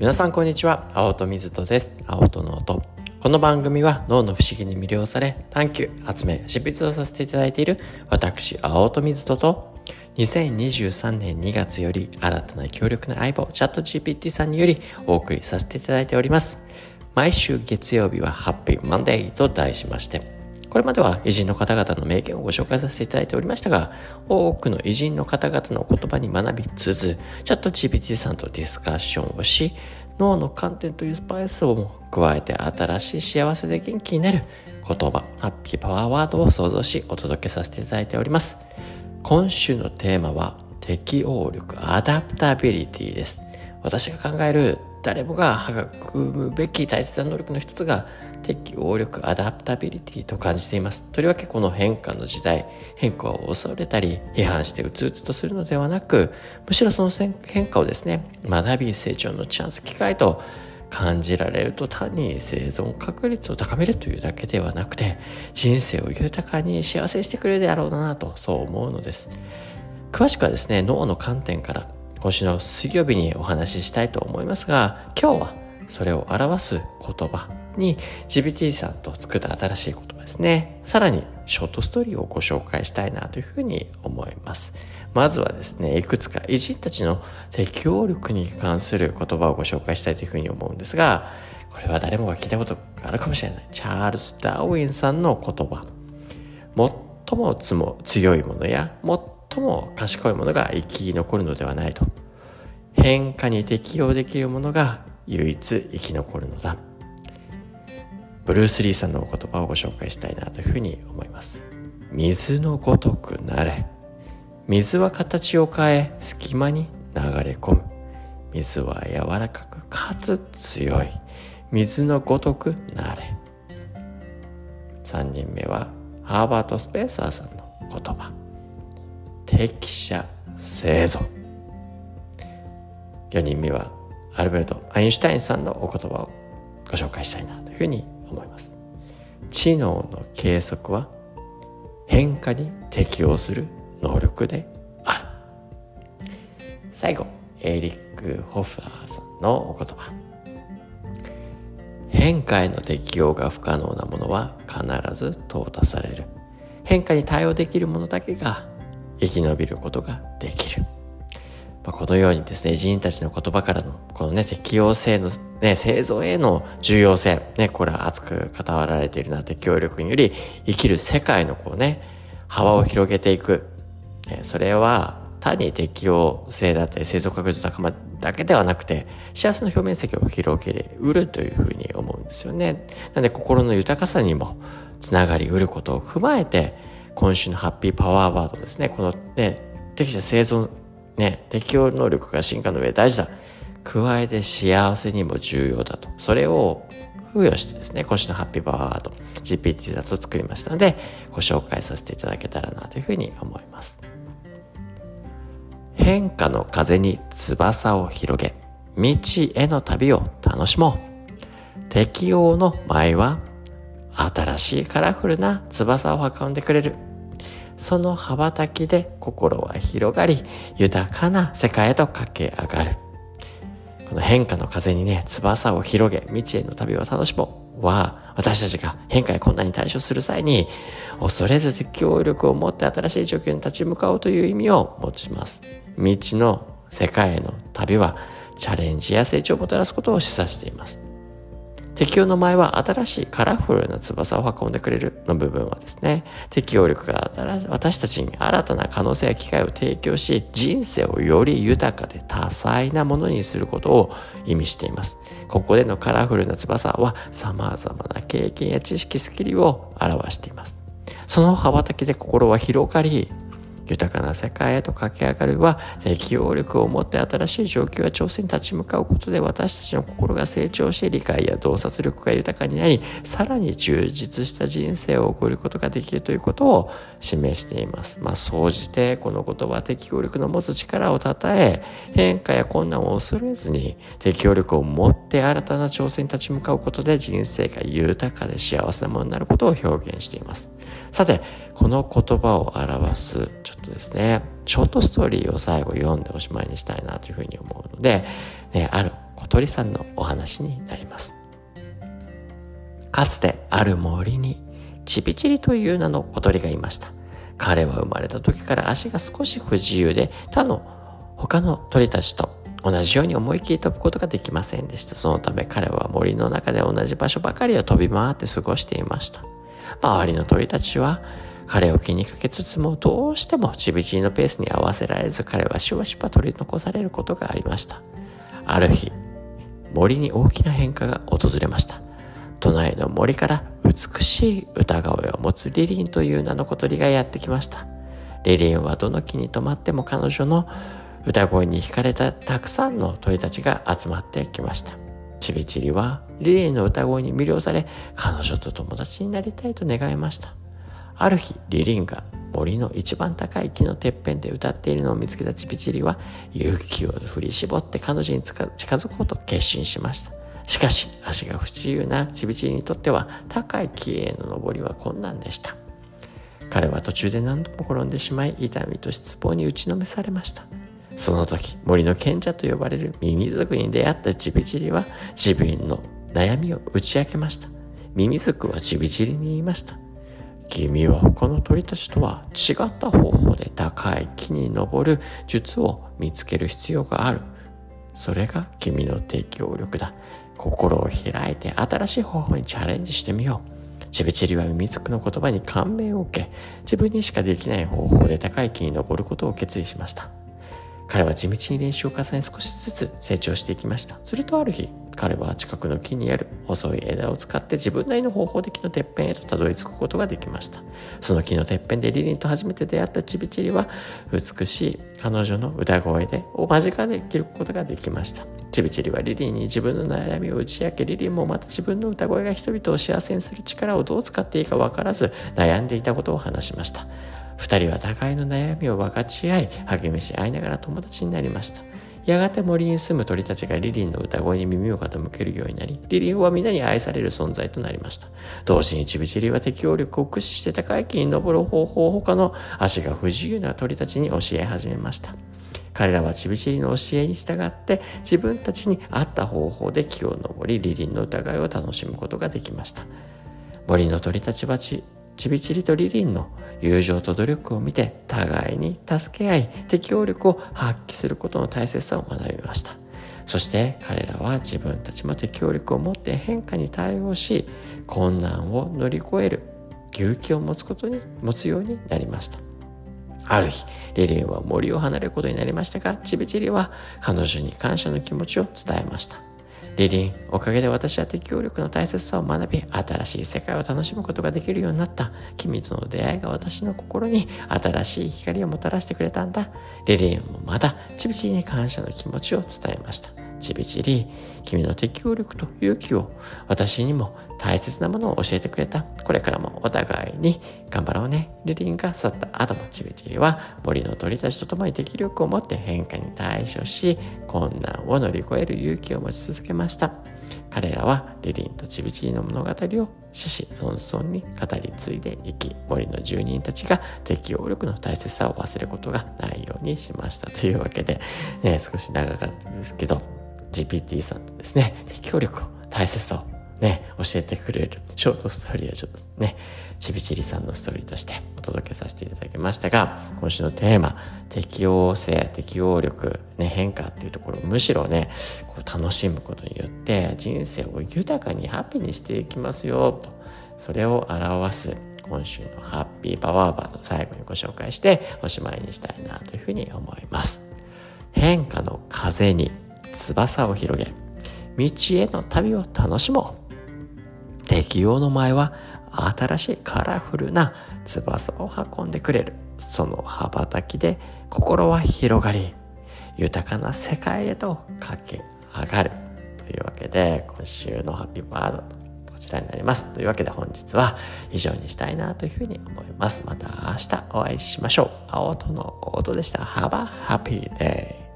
皆さんこんにちは。青戸水戸です。青戸の音。この番組は脳の不思議に魅了され探求発明執筆をさせていただいている私青戸水戸と2023年2月より新たな強力な相棒チャット GPT さんによりお送りさせていただいております。毎週月曜日はハッピーマンデーと題しましてこれまでは偉人の方々の名言をご紹介させていただいておりましたが、多くの偉人の方々の言葉に学びつつ、ChatGPT さんとディスカッションをし、脳の観点というスパイスを加えて新しい幸せで元気になる言葉、ハッピーパワーワードを創造しお届けさせていただいております。今週のテーマは適応力、 adaptability です。私が考える誰もが育むべき大切な能力の一つが適応力 adaptability と感じています。とりわけこの変化の時代変化を恐れたり批判してうつうつとするのではなくむしろその変化をですね学び成長のチャンス機会と感じられると単に生存確率を高めるというだけではなくて人生を豊かに幸せにしてくれるであろうなとそう思うのです。詳しくはですね脳の観点から今週の水曜日にお話ししたいと思いますが今日はそれを表す言葉に GPT さんと作った新しい言葉ですね。さらにショートストーリーをご紹介したいなというふうに思います。まずはですね、いくつか偉人たちの適応力に関する言葉をご紹介したいというふうに思うんですが、これは誰もが聞いたことがあるかもしれない。チャールズ・ダーウィンさんの言葉。最も強いものや最も賢いものが生き残るのではないと。変化に適応できるものが唯一生き残るのだ。ブルース・リーさんのお言葉をご紹介したいなというふうに思います。水のごとくなれ。水は形を変え隙間に流れ込む。水は柔らかくかつ強い。水のごとくなれ。3人目はハーバート・スペーサーさんの言葉。適者生存。4人目はアルベルト・アインシュタインさんのお言葉をご紹介したいなというふうに思います。知能の計測は変化に適応する能力である。最後エリック・ホファーさんのお言葉。変化への適応が不可能なものは必ず淘汰される。変化に対応できるものだけが生き延びることができるまあ、このようにですね、人たちの言葉からの、このね、適応性の、ね、製造への重要性、ね、これは熱く語られているな、適応力により生きる世界のこうね、幅を広げていく。ね、それは、単に適応性だったり、生存確率高まだけではなくて、幸せの表面積を広げる、うるというふうに思うんですよね。なので、心の豊かさにもつながりうることを踏まえて、今週のハッピーパワーワードですね、このね、適者生存ね、適応能力が進化の上大事だ。加えて幸せにも重要だと。それを付与してですね、今週のハッピーパワーワード GPT だと作りましたので、ご紹介させていただけたらなというふうに思います。変化の風に翼を広げ、未知への旅を楽しもう。適応の前は、新しいカラフルな翼を運んでくれる。その羽ばたきで心は広がり、豊かな世界へと駆け上がる。この変化の風にね、翼を広げ、未知への旅を楽しもうは、私たちが変化や困難に対処する際に、恐れず適応力を持って新しい状況に立ち向かおうという意味を持ちます。未知の世界への旅は、チャレンジや成長をもたらすことを示唆しています。適応の前は新しいカラフルな翼を運んでくれるの部分はですね、適応力が私たちに新たな可能性や機会を提供し、人生をより豊かで多彩なものにすることを意味しています。ここでのカラフルな翼は様々な経験や知識、スキルを表しています。その羽ばたきで心は広がり、豊かな世界へと駆け上がるは適応力を持って新しい状況や挑戦に立ち向かうことで私たちの心が成長し理解や洞察力が豊かになりさらに充実した人生を送ることができるということを示しています。まあ、総じてこのことは適応力の持つ力をたたえ変化や困難を恐れずに適応力を持って新たな挑戦に立ち向かうことで人生が豊かで幸せなものになることを表現しています。さて、この言葉を表すとですね、ショートストーリーを最後読んでおしまいにしたいなというふうに思うので、ね、ある小鳥さんのお話になります。かつてある森にチビチリという名の小鳥がいました。彼は生まれた時から足が少し不自由で他の他の鳥たちと同じように思い切り飛ぶことができませんでした。そのため彼は森の中で同じ場所ばかりを飛び回って過ごしていました。周りの鳥たちは彼を気にかけつつもどうしてもちびちりのペースに合わせられず彼はしばしば取り残されることがありました。ある日森に大きな変化が訪れました。隣の森から美しい歌声を持つリリンという名の小鳥がやってきました。リリンはどの木に止まっても彼女の歌声に惹かれたたくさんの鳥たちが集まってきました。ちびちりはリリーの歌声に魅了され彼女と友達になりたいと願いました。ある日リリンが森の一番高い木のてっぺんで歌っているのを見つけたちびちりは勇気を振り絞って彼女に近づこうと決心しました。しかし足が不自由なちびちりにとっては高い木への登りは困難でした。彼は途中で何度も転んでしまい痛みと失望に打ちのめされました。その時森の賢者と呼ばれるミミズクに出会ったちびちりは自分の悩みを打ち明けました。ミミズクはちびちりに言いました。君は他の鳥たちとは違った方法で高い木に登る術を見つける必要がある。それが君の適応力だ。心を開いて新しい方法にチャレンジしてみよう。ちびちりはミミズクの言葉に感銘を受け自分にしかできない方法で高い木に登ることを決意しました。彼は地道に練習を重ね少しずつ成長していきました。するとある日彼は近くの木にある細い枝を使って自分なりの方法で木のてっぺんへとたどり着くことができました。その木のてっぺんでリリンと初めて出会ったチビチリは美しい彼女の歌声でを間近で切ることができました。チビチリはリリンに自分の悩みを打ち明けリリンもまた自分の歌声が人々を幸せにする力をどう使っていいか分からず悩んでいたことを話しました。二人は互いの悩みを分かち合い励みし合いながら友達になりました。やがて森に住む鳥たちがリリンの歌声に耳を傾けるようになり、リリンは皆に愛される存在となりました。同時にチビチリは適応力を駆使して高い木に登る方法を他の足が不自由な鳥たちに教え始めました。彼らはチビチリの教えに従って自分たちに合った方法で木を登り、リリンの疑いを楽しむことができました。森の鳥たちはちちびちりとリリンの友情と努力を見て互いに助け合い適応力を発揮することの大切さを学びました。そして彼らは自分たちも適応力を持って変化に対応し困難を乗り越える勇気を持つことに持つようになりました。ある日リリンは森を離れることになりましたがちびちりは彼女に感謝の気持ちを伝えました。リリン、おかげで私は適応力の大切さを学び、新しい世界を楽しむことができるようになった。君との出会いが私の心に新しい光をもたらしてくれたんだ。リリンもまた、ちびちびに感謝の気持ちを伝えました。ちびちり、君の適応力と勇気を私にも大切なものを教えてくれた。これからもお互いに頑張ろうね。リリンが去った後もちびちりは森の鳥たちと共に適力を持って変化に対処し、困難を乗り越える勇気を持ち続けました。彼らはリリンとちびちりの物語を獅子孫孫に語り継いでいき森の住人たちが適応力の大切さを忘れることがないようにしましたというわけで、ね、少し長かったですけど GPT さんとですね適応力を大切さをね、教えてくれるショートストーリーをちょっとね、ちびちりさんのストーリーとしてお届けさせていただきましたが、今週のテーマ、適応性、適応力、ね、変化っていうところむしろね、こう楽しむことによって人生を豊かにハッピーにしていきますよ、と。それを表す今週のハッピーパワーバーの最後にご紹介しておしまいにしたいなというふうに思います。変化の風に翼を広げ、道への旅を楽しもう。適応の前は新しいカラフルな翼を運んでくれる。その羽ばたきで心は広がり豊かな世界へと駆け上がる。というわけで今週のハッピーバードこちらになります。というわけで本日は以上にしたいなというふうに思います。また明日お会いしましょう。青との音でした。Have a happy day!